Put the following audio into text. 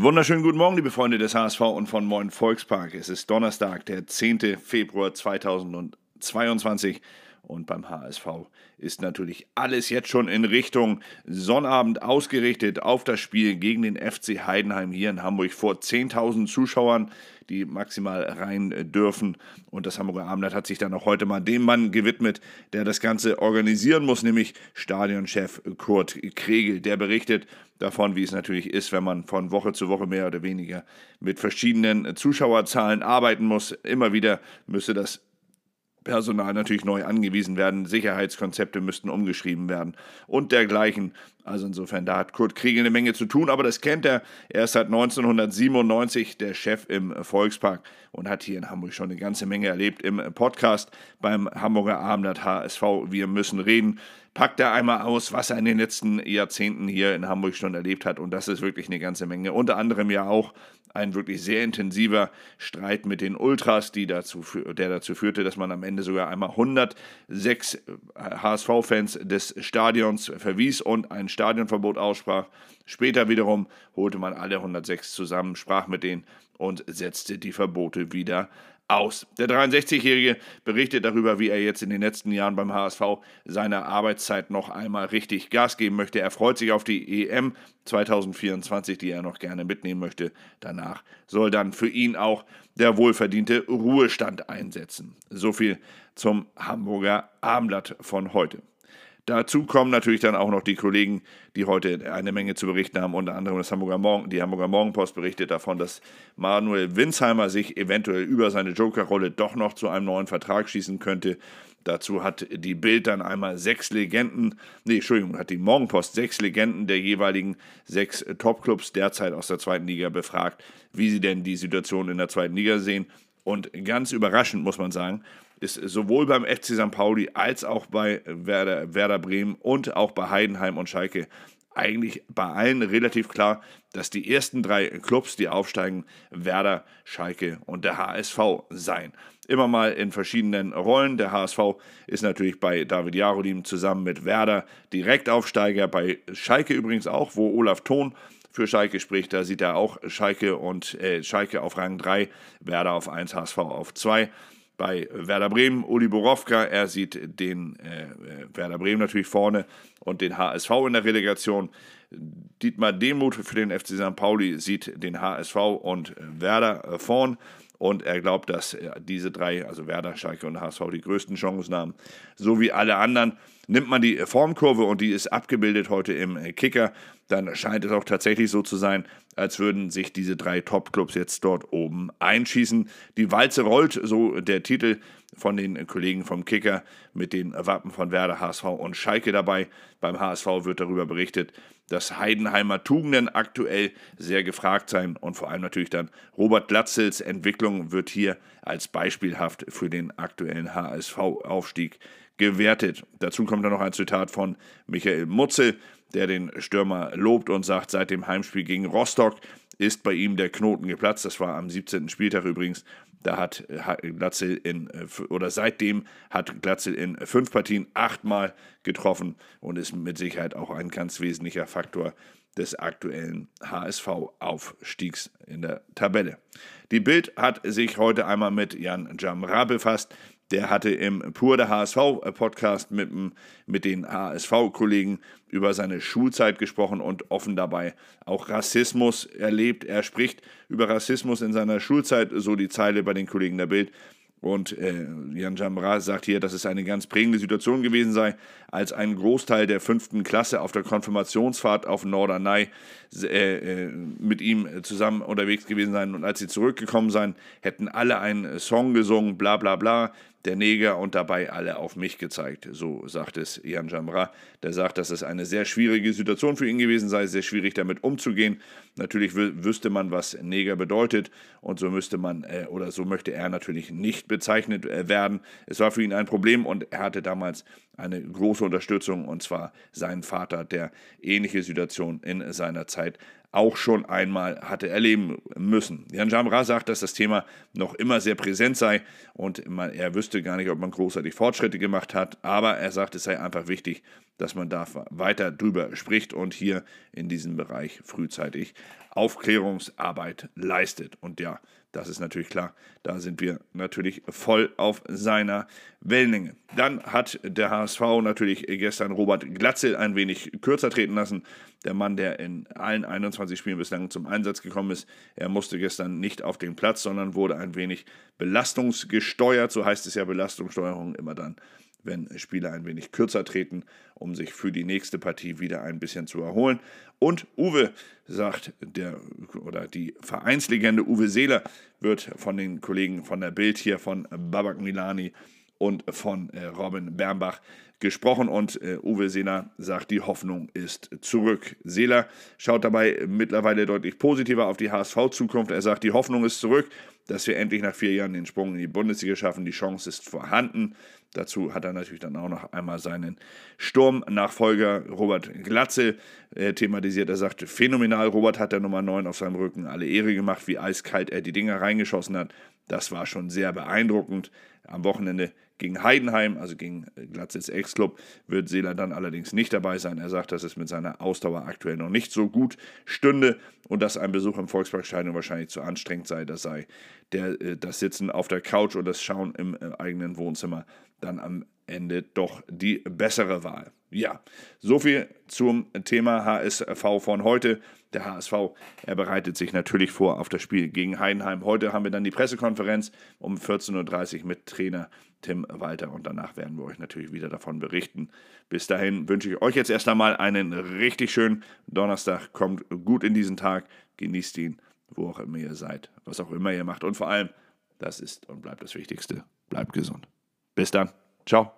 Wunderschönen guten Morgen, liebe Freunde des HSV und von Moin Volkspark. Es ist Donnerstag, der 10. Februar 2022 und beim HSV ist natürlich alles jetzt schon in Richtung Sonnabend ausgerichtet auf das Spiel gegen den FC Heidenheim hier in Hamburg vor 10.000 Zuschauern, die maximal rein dürfen. Und das Hamburger Abendblatt hat sich dann auch heute mal dem Mann gewidmet, der das Ganze organisieren muss, nämlich Stadionchef Kurt Kregel. Der berichtet davon, wie es natürlich ist, wenn man von Woche zu Woche mehr oder weniger mit verschiedenen Zuschauerzahlen arbeiten muss. Immer wieder müsste das Personal natürlich neu angewiesen werden, Sicherheitskonzepte müssten umgeschrieben werden und dergleichen. Also insofern, da hat Kurt Kriegel eine Menge zu tun, aber das kennt er. Er ist seit 1997 der Chef im Volkspark und hat hier in Hamburg schon eine ganze Menge erlebt im Podcast beim Hamburger Abendblatt HSV. Wir müssen reden. Packt er einmal aus, was er in den letzten Jahrzehnten hier in Hamburg schon erlebt hat und das ist wirklich eine ganze Menge. Unter anderem ja auch ein wirklich sehr intensiver Streit mit den Ultras, dazu, der dazu führte, dass man am Ende sogar einmal 106 HSV-Fans des Stadions verwies und ein Stadionverbot aussprach. Später wiederum holte man alle 106 zusammen, sprach mit denen und setzte die Verbote wieder aus. Der 63-Jährige berichtet darüber, wie er jetzt in den letzten Jahren beim HSV seiner Arbeitszeit noch einmal richtig Gas geben möchte. Er freut sich auf die EM 2024, die er noch gerne mitnehmen möchte. Danach soll dann für ihn auch der wohlverdiente Ruhestand einsetzen. So viel zum Hamburger Abendblatt von heute. Dazu kommen natürlich dann auch noch die Kollegen, die heute eine Menge zu berichten haben. Unter anderem das Hamburger Morgen, die Hamburger Morgenpost berichtet davon, dass Manuel Winsheimer sich eventuell über seine Jokerrolle doch noch zu einem neuen Vertrag schießen könnte. Dazu hat die Bild dann einmal sechs Legenden, nee, Entschuldigung, hat die Morgenpost sechs Legenden der jeweiligen sechs Topclubs derzeit aus der zweiten Liga befragt, wie sie denn die Situation in der zweiten Liga sehen. Und ganz überraschend muss man sagen, ist sowohl beim FC St. Pauli als auch bei Werder, Werder Bremen und auch bei Heidenheim und Schalke eigentlich bei allen relativ klar, dass die ersten drei Clubs, die aufsteigen, Werder, Schalke und der HSV seien. Immer mal in verschiedenen Rollen. Der HSV ist natürlich bei David Jarolim zusammen mit Werder Direktaufsteiger, bei Schalke übrigens auch, wo Olaf Thon für Schalke spricht. Da sieht er auch Schalke und äh, Schalke auf Rang 3, Werder auf 1, HSV auf 2 bei Werder Bremen, Uli Borowka. Er sieht den äh, Werder Bremen natürlich vorne und den HSV in der Relegation. Dietmar Demuth für den FC St. Pauli sieht den HSV und Werder äh, vorn. Und er glaubt, dass äh, diese drei, also Werder, Schalke und HSV, die größten Chancen haben. So wie alle anderen. Nimmt man die Formkurve und die ist abgebildet heute im Kicker, dann scheint es auch tatsächlich so zu sein, als würden sich diese drei Top-Clubs jetzt dort oben einschießen. Die Walze rollt, so der Titel von den Kollegen vom Kicker mit den Wappen von Werder, HSV und Schalke dabei. Beim HSV wird darüber berichtet, dass Heidenheimer Tugenden aktuell sehr gefragt seien und vor allem natürlich dann Robert Glatzels Entwicklung wird hier als beispielhaft für den aktuellen HSV-Aufstieg gewertet. Dazu kommt dann noch ein Zitat von Michael Mutzel, der den Stürmer lobt und sagt, seit dem Heimspiel gegen Rostock ist bei ihm der Knoten geplatzt. Das war am 17. Spieltag übrigens. Da hat Glatzel in, oder seitdem hat Glatzel in fünf Partien achtmal getroffen und ist mit Sicherheit auch ein ganz wesentlicher Faktor des aktuellen HSV-Aufstiegs in der Tabelle. Die Bild hat sich heute einmal mit Jan Jamra befasst. Der hatte im Pur der HSV-Podcast mit, mit den HSV-Kollegen über seine Schulzeit gesprochen und offen dabei auch Rassismus erlebt. Er spricht über Rassismus in seiner Schulzeit, so die Zeile bei den Kollegen der Bild. Und äh, Jan Jamra sagt hier, dass es eine ganz prägende Situation gewesen sei, als ein Großteil der fünften Klasse auf der Konfirmationsfahrt auf Norderney äh, äh, mit ihm zusammen unterwegs gewesen seien. Und als sie zurückgekommen seien, hätten alle einen Song gesungen, bla bla bla der Neger und dabei alle auf mich gezeigt. So sagt es Jan Jamra. Der sagt, dass es eine sehr schwierige Situation für ihn gewesen sei, sehr schwierig damit umzugehen. Natürlich wüsste man, was Neger bedeutet und so müsste man äh, oder so möchte er natürlich nicht bezeichnet äh, werden. Es war für ihn ein Problem und er hatte damals eine große Unterstützung und zwar seinen Vater, der ähnliche Situation in seiner Zeit auch schon einmal hatte erleben müssen. Jan Jamra sagt, dass das Thema noch immer sehr präsent sei und man, er wüsste gar nicht, ob man großartig Fortschritte gemacht hat, aber er sagt, es sei einfach wichtig, dass man da weiter drüber spricht und hier in diesem Bereich frühzeitig Aufklärungsarbeit leistet. Und ja, das ist natürlich klar, da sind wir natürlich voll auf seiner Wellenlänge. Dann hat der HSV natürlich gestern Robert Glatze ein wenig kürzer treten lassen. Der Mann, der in allen 21 Spielen bislang zum Einsatz gekommen ist, er musste gestern nicht auf den Platz, sondern wurde ein wenig belastungsgesteuert. So heißt es ja Belastungssteuerung immer dann, wenn Spieler ein wenig kürzer treten, um sich für die nächste Partie wieder ein bisschen zu erholen. Und Uwe sagt, der oder die Vereinslegende Uwe Seeler wird von den Kollegen von der Bild hier, von Babak Milani und von äh, Robin Bernbach gesprochen und äh, Uwe Seeler sagt, die Hoffnung ist zurück. Seeler schaut dabei mittlerweile deutlich positiver auf die HSV-Zukunft. Er sagt, die Hoffnung ist zurück, dass wir endlich nach vier Jahren den Sprung in die Bundesliga schaffen. Die Chance ist vorhanden. Dazu hat er natürlich dann auch noch einmal seinen Sturmnachfolger Robert Glatze äh, thematisiert. Er sagte, phänomenal, Robert hat der Nummer 9 auf seinem Rücken alle Ehre gemacht, wie eiskalt er die Dinger reingeschossen hat. Das war schon sehr beeindruckend. Am Wochenende gegen Heidenheim, also gegen äh, Glatzes Ex-Club, wird Seeler dann allerdings nicht dabei sein. Er sagt, dass es mit seiner Ausdauer aktuell noch nicht so gut stünde und dass ein Besuch im Volksparkstadion wahrscheinlich zu anstrengend sei. Das sei der, äh, das Sitzen auf der Couch und das Schauen im eigenen Wohnzimmer dann am Ende doch die bessere Wahl. Ja, soviel zum Thema HSV von heute. Der HSV, er bereitet sich natürlich vor auf das Spiel gegen Heidenheim. Heute haben wir dann die Pressekonferenz um 14.30 Uhr mit Trainer Tim Walter und danach werden wir euch natürlich wieder davon berichten. Bis dahin wünsche ich euch jetzt erst einmal einen richtig schönen Donnerstag. Kommt gut in diesen Tag, genießt ihn, wo auch immer ihr seid, was auch immer ihr macht und vor allem, das ist und bleibt das Wichtigste, bleibt gesund. Bis dann. Ciao.